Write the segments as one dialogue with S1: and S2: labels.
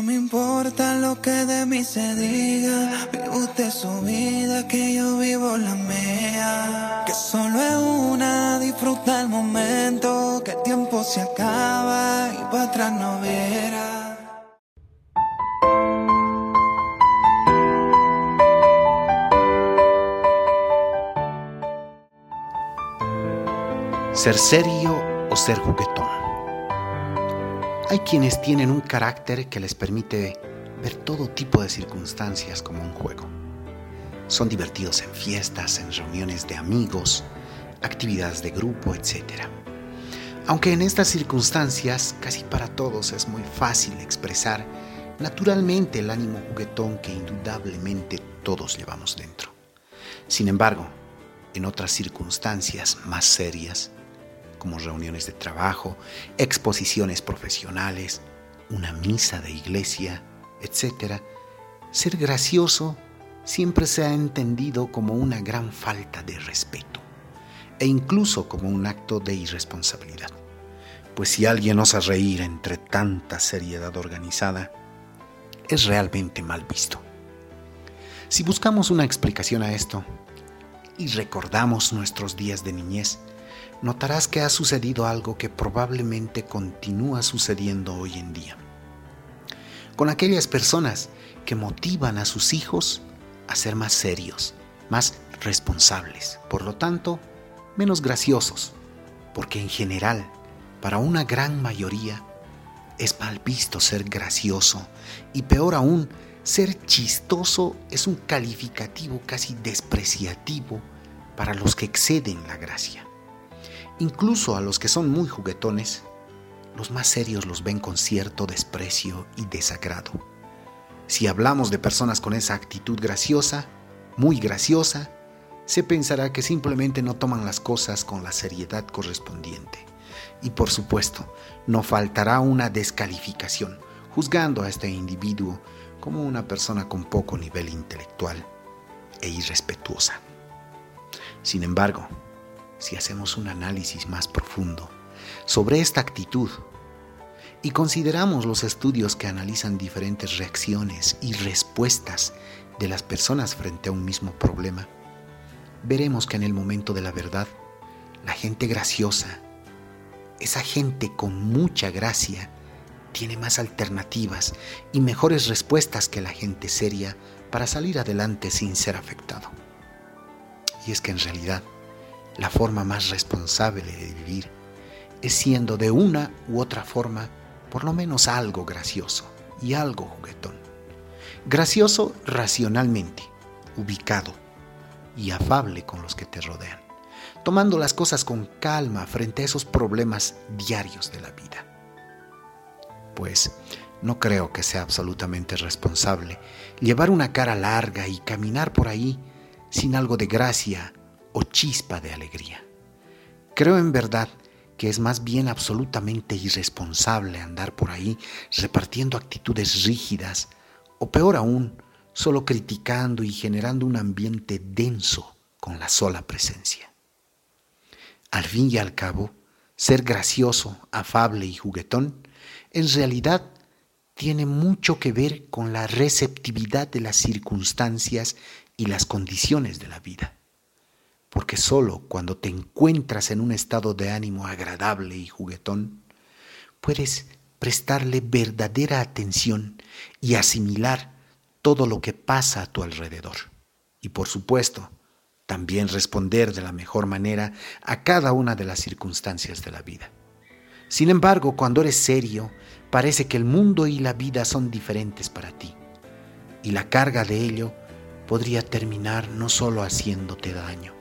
S1: No me importa lo que de mí se diga, vive usted su vida, que yo vivo la mía. Que solo es una, disfruta el momento, que el tiempo se acaba y para atrás no verá.
S2: Ser serio o ser juguetón. Hay quienes tienen un carácter que les permite ver todo tipo de circunstancias como un juego. Son divertidos en fiestas, en reuniones de amigos, actividades de grupo, etc. Aunque en estas circunstancias casi para todos es muy fácil expresar naturalmente el ánimo juguetón que indudablemente todos llevamos dentro. Sin embargo, en otras circunstancias más serias, como reuniones de trabajo, exposiciones profesionales, una misa de iglesia, etc., ser gracioso siempre se ha entendido como una gran falta de respeto e incluso como un acto de irresponsabilidad. Pues si alguien osa reír entre tanta seriedad organizada, es realmente mal visto. Si buscamos una explicación a esto y recordamos nuestros días de niñez, notarás que ha sucedido algo que probablemente continúa sucediendo hoy en día. Con aquellas personas que motivan a sus hijos a ser más serios, más responsables, por lo tanto, menos graciosos, porque en general, para una gran mayoría, es mal visto ser gracioso y peor aún, ser chistoso es un calificativo casi despreciativo para los que exceden la gracia. Incluso a los que son muy juguetones, los más serios los ven con cierto desprecio y desagrado. Si hablamos de personas con esa actitud graciosa, muy graciosa, se pensará que simplemente no toman las cosas con la seriedad correspondiente. Y por supuesto, no faltará una descalificación, juzgando a este individuo como una persona con poco nivel intelectual e irrespetuosa. Sin embargo, si hacemos un análisis más profundo sobre esta actitud y consideramos los estudios que analizan diferentes reacciones y respuestas de las personas frente a un mismo problema, veremos que en el momento de la verdad, la gente graciosa, esa gente con mucha gracia, tiene más alternativas y mejores respuestas que la gente seria para salir adelante sin ser afectado. Y es que en realidad, la forma más responsable de vivir es siendo de una u otra forma por lo menos algo gracioso y algo juguetón. Gracioso racionalmente, ubicado y afable con los que te rodean, tomando las cosas con calma frente a esos problemas diarios de la vida. Pues no creo que sea absolutamente responsable llevar una cara larga y caminar por ahí sin algo de gracia o chispa de alegría. Creo en verdad que es más bien absolutamente irresponsable andar por ahí repartiendo actitudes rígidas o peor aún, solo criticando y generando un ambiente denso con la sola presencia. Al fin y al cabo, ser gracioso, afable y juguetón, en realidad tiene mucho que ver con la receptividad de las circunstancias y las condiciones de la vida porque solo cuando te encuentras en un estado de ánimo agradable y juguetón, puedes prestarle verdadera atención y asimilar todo lo que pasa a tu alrededor. Y por supuesto, también responder de la mejor manera a cada una de las circunstancias de la vida. Sin embargo, cuando eres serio, parece que el mundo y la vida son diferentes para ti, y la carga de ello podría terminar no solo haciéndote daño,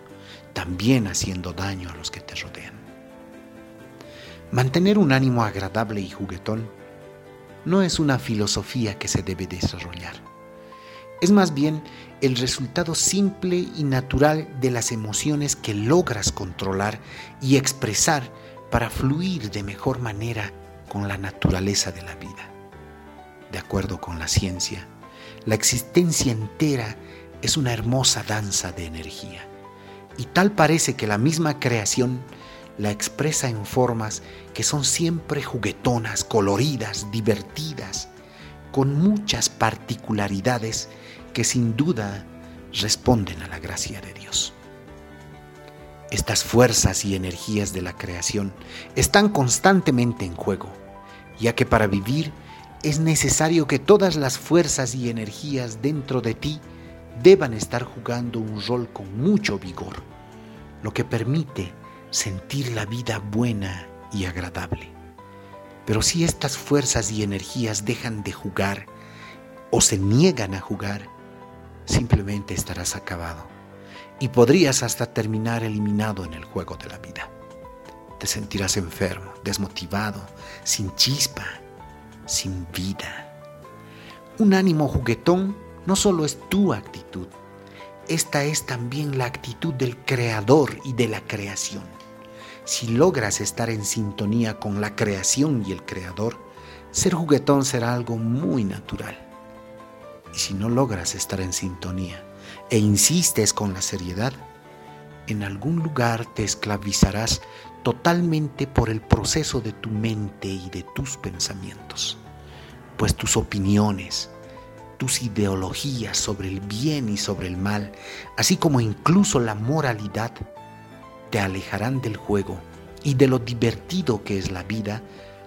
S2: también haciendo daño a los que te rodean. Mantener un ánimo agradable y juguetón no es una filosofía que se debe desarrollar. Es más bien el resultado simple y natural de las emociones que logras controlar y expresar para fluir de mejor manera con la naturaleza de la vida. De acuerdo con la ciencia, la existencia entera es una hermosa danza de energía y tal parece que la misma creación la expresa en formas que son siempre juguetonas, coloridas, divertidas, con muchas particularidades que sin duda responden a la gracia de Dios. Estas fuerzas y energías de la creación están constantemente en juego, ya que para vivir es necesario que todas las fuerzas y energías dentro de ti deban estar jugando un rol con mucho vigor, lo que permite sentir la vida buena y agradable. Pero si estas fuerzas y energías dejan de jugar o se niegan a jugar, simplemente estarás acabado y podrías hasta terminar eliminado en el juego de la vida. Te sentirás enfermo, desmotivado, sin chispa, sin vida. Un ánimo juguetón no solo es tu actitud, esta es también la actitud del creador y de la creación. Si logras estar en sintonía con la creación y el creador, ser juguetón será algo muy natural. Y si no logras estar en sintonía e insistes con la seriedad, en algún lugar te esclavizarás totalmente por el proceso de tu mente y de tus pensamientos, pues tus opiniones, tus ideologías sobre el bien y sobre el mal, así como incluso la moralidad, te alejarán del juego y de lo divertido que es la vida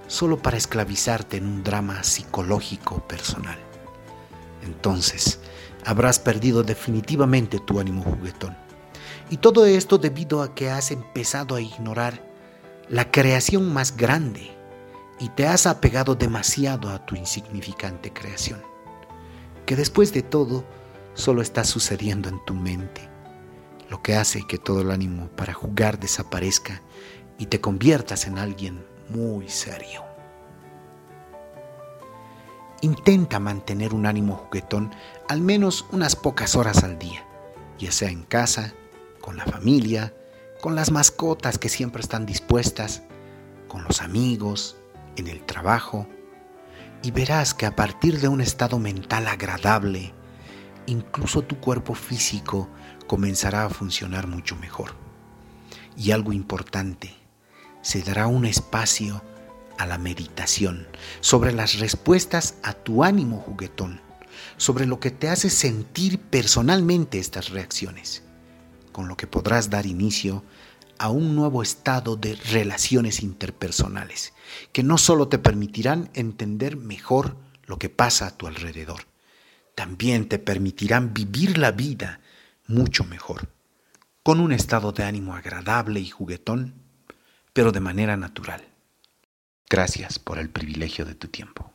S2: solo para esclavizarte en un drama psicológico personal. Entonces, habrás perdido definitivamente tu ánimo juguetón. Y todo esto debido a que has empezado a ignorar la creación más grande y te has apegado demasiado a tu insignificante creación, que después de todo solo está sucediendo en tu mente, lo que hace que todo el ánimo para jugar desaparezca y te conviertas en alguien muy serio. Intenta mantener un ánimo juguetón al menos unas pocas horas al día, ya sea en casa, con la familia, con las mascotas que siempre están dispuestas, con los amigos, en el trabajo, y verás que a partir de un estado mental agradable, incluso tu cuerpo físico comenzará a funcionar mucho mejor. Y algo importante, se dará un espacio a la meditación sobre las respuestas a tu ánimo juguetón, sobre lo que te hace sentir personalmente estas reacciones con lo que podrás dar inicio a un nuevo estado de relaciones interpersonales, que no solo te permitirán entender mejor lo que pasa a tu alrededor, también te permitirán vivir la vida mucho mejor, con un estado de ánimo agradable y juguetón, pero de manera natural. Gracias por el privilegio de tu tiempo.